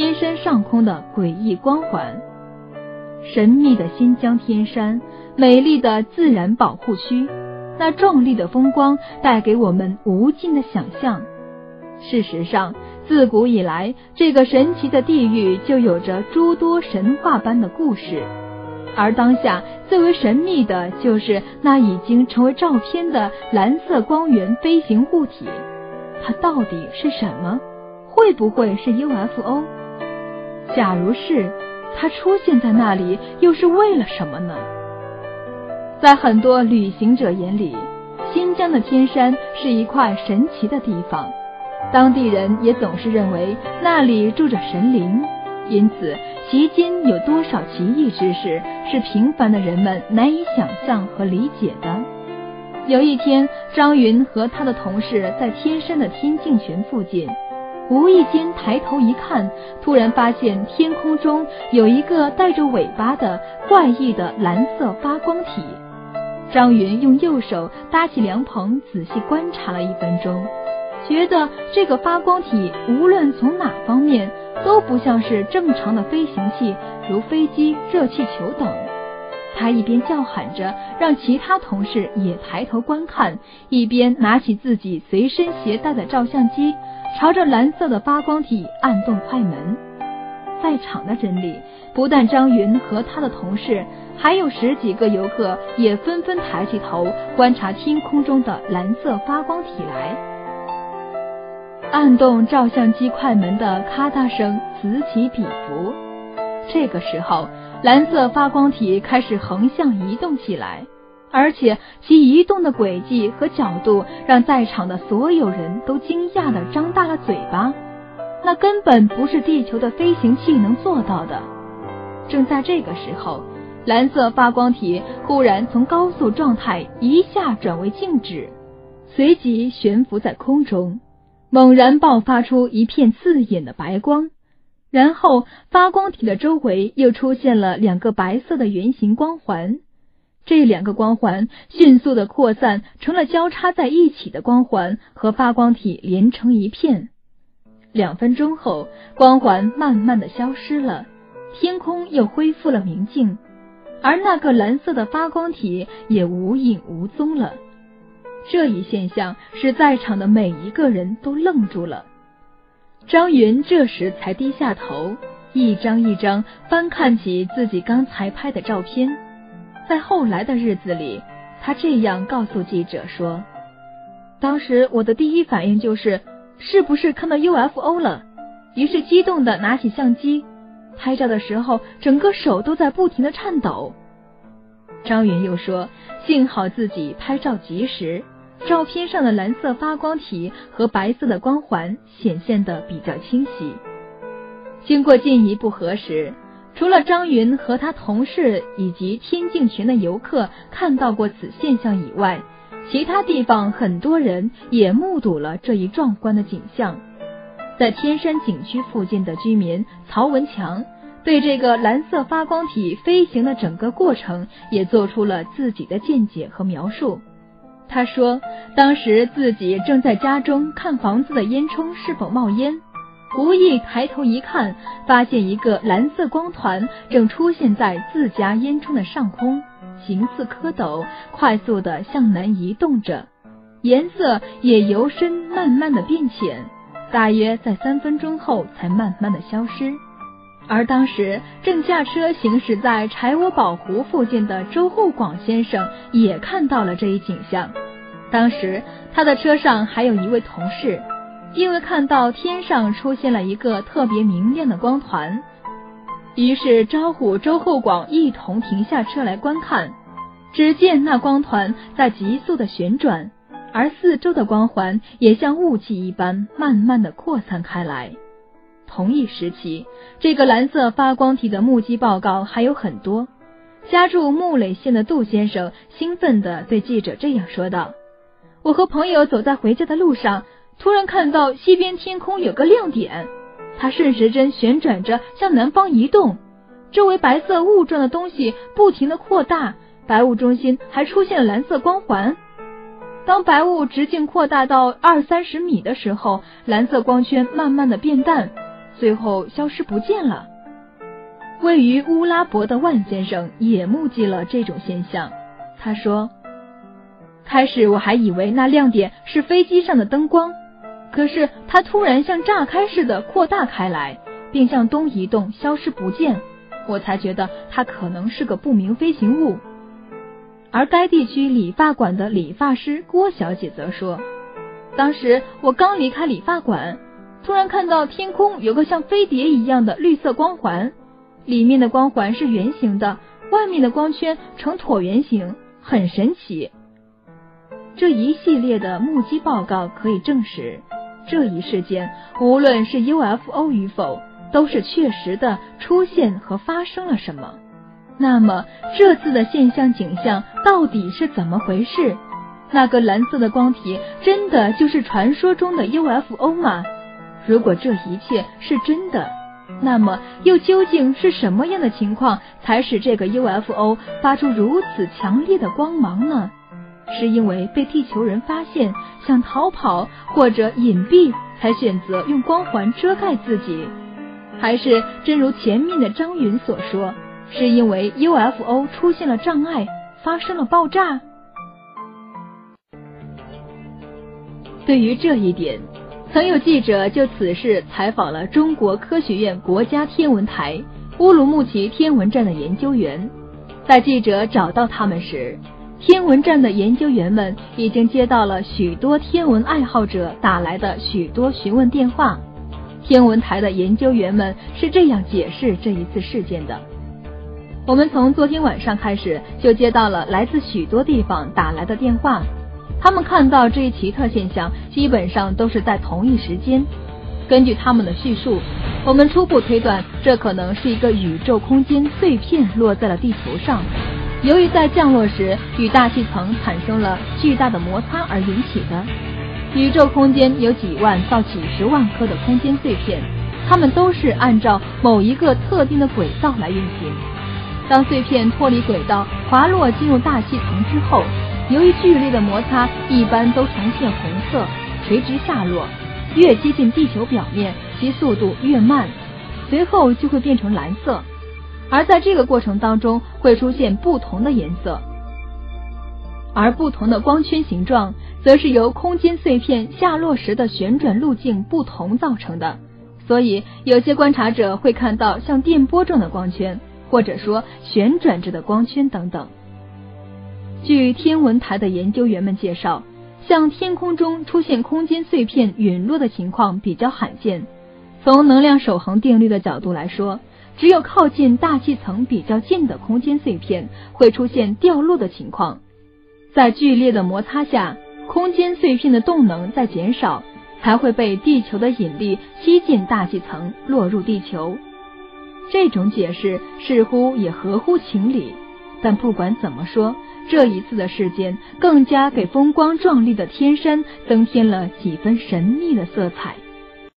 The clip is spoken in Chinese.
天山上空的诡异光环。神秘的新疆天山，美丽的自然保护区，那壮丽的风光带给我们无尽的想象。事实上，自古以来，这个神奇的地域就有着诸多神话般的故事。而当下最为神秘的就是那已经成为照片的蓝色光源飞行物体，它到底是什么？会不会是 UFO？假如是，它出现在那里又是为了什么呢？在很多旅行者眼里，新疆的天山是一块神奇的地方，当地人也总是认为那里住着神灵，因此。其间有多少奇异之事是平凡的人们难以想象和理解的？有一天，张云和他的同事在天山的天境泉附近，无意间抬头一看，突然发现天空中有一个带着尾巴的怪异的蓝色发光体。张云用右手搭起凉棚，仔细观察了一分钟。觉得这个发光体无论从哪方面都不像是正常的飞行器，如飞机、热气球等。他一边叫喊着让其他同事也抬头观看，一边拿起自己随身携带的照相机，朝着蓝色的发光体按动快门。在场的人里，不但张云和他的同事，还有十几个游客也纷纷抬起头观察天空中的蓝色发光体来。按动照相机快门的咔嗒声此起彼伏。这个时候，蓝色发光体开始横向移动起来，而且其移动的轨迹和角度让在场的所有人都惊讶的张大了嘴巴。那根本不是地球的飞行器能做到的。正在这个时候，蓝色发光体忽然从高速状态一下转为静止，随即悬浮在空中。猛然爆发出一片刺眼的白光，然后发光体的周围又出现了两个白色的圆形光环。这两个光环迅速的扩散成了交叉在一起的光环，和发光体连成一片。两分钟后，光环慢慢的消失了，天空又恢复了明净，而那个蓝色的发光体也无影无踪了。这一现象使在场的每一个人都愣住了。张云这时才低下头，一张一张翻看起自己刚才拍的照片。在后来的日子里，他这样告诉记者说：“当时我的第一反应就是，是不是看到 UFO 了？于是激动的拿起相机，拍照的时候，整个手都在不停的颤抖。”张云又说：“幸好自己拍照及时。”照片上的蓝色发光体和白色的光环显现的比较清晰。经过进一步核实，除了张云和他同事以及天境群的游客看到过此现象以外，其他地方很多人也目睹了这一壮观的景象。在天山景区附近的居民曹文强对这个蓝色发光体飞行的整个过程也做出了自己的见解和描述。他说，当时自己正在家中看房子的烟囱是否冒烟，无意抬头一看，发现一个蓝色光团正出现在自家烟囱的上空，形似蝌蚪，快速的向南移动着，颜色也由深慢慢的变浅，大约在三分钟后才慢慢的消失。而当时正驾车行驶在柴窝堡湖附近的周厚广先生也看到了这一景象。当时他的车上还有一位同事，因为看到天上出现了一个特别明亮的光团，于是招呼周厚广一同停下车来观看。只见那光团在急速的旋转，而四周的光环也像雾气一般慢慢的扩散开来。同一时期，这个蓝色发光体的目击报告还有很多。家住木垒县的杜先生兴奋地对记者这样说道：“我和朋友走在回家的路上，突然看到西边天空有个亮点，它顺时针旋转着向南方移动，周围白色雾状的东西不停的扩大，白雾中心还出现了蓝色光环。当白雾直径扩大到二三十米的时候，蓝色光圈慢慢的变淡。”最后消失不见了。位于乌拉伯的万先生也目击了这种现象。他说：“开始我还以为那亮点是飞机上的灯光，可是它突然像炸开似的扩大开来，并向东移动，消失不见。我才觉得它可能是个不明飞行物。”而该地区理发馆的理发师郭小姐则说：“当时我刚离开理发馆，突然看到天空有个像飞碟一样的绿色光环，里面的光环是圆形的，外面的光圈呈椭圆形，很神奇。”这一系列的目击报告可以证实，这一事件无论是 UFO 与否，都是确实的出现和发生了什么。那么这次的现象景象到底是怎么回事？那个蓝色的光体真的就是传说中的 UFO 吗？如果这一切是真的，那么又究竟是什么样的情况才使这个 UFO 发出如此强烈的光芒呢？是因为被地球人发现想逃跑或者隐蔽才选择用光环遮盖自己，还是真如前面的张云所说？是因为 UFO 出现了障碍，发生了爆炸。对于这一点，曾有记者就此事采访了中国科学院国家天文台乌鲁木齐天文站的研究员。在记者找到他们时，天文站的研究员们已经接到了许多天文爱好者打来的许多询问电话。天文台的研究员们是这样解释这一次事件的。我们从昨天晚上开始就接到了来自许多地方打来的电话，他们看到这一奇特现象基本上都是在同一时间。根据他们的叙述，我们初步推断这可能是一个宇宙空间碎片落在了地球上，由于在降落时与大气层产生了巨大的摩擦而引起的。宇宙空间有几万到几十万颗的空间碎片，它们都是按照某一个特定的轨道来运行。当碎片脱离轨道滑落进入大气层之后，由于剧烈的摩擦，一般都呈现红色，垂直下落。越接近地球表面，其速度越慢，随后就会变成蓝色。而在这个过程当中，会出现不同的颜色，而不同的光圈形状，则是由空间碎片下落时的旋转路径不同造成的。所以，有些观察者会看到像电波状的光圈。或者说旋转着的光圈等等。据天文台的研究员们介绍，像天空中出现空间碎片陨落的情况比较罕见。从能量守恒定律的角度来说，只有靠近大气层比较近的空间碎片会出现掉落的情况。在剧烈的摩擦下，空间碎片的动能在减少，才会被地球的引力吸进大气层，落入地球。这种解释似乎也合乎情理，但不管怎么说，这一次的事件更加给风光壮丽的天山增添了几分神秘的色彩。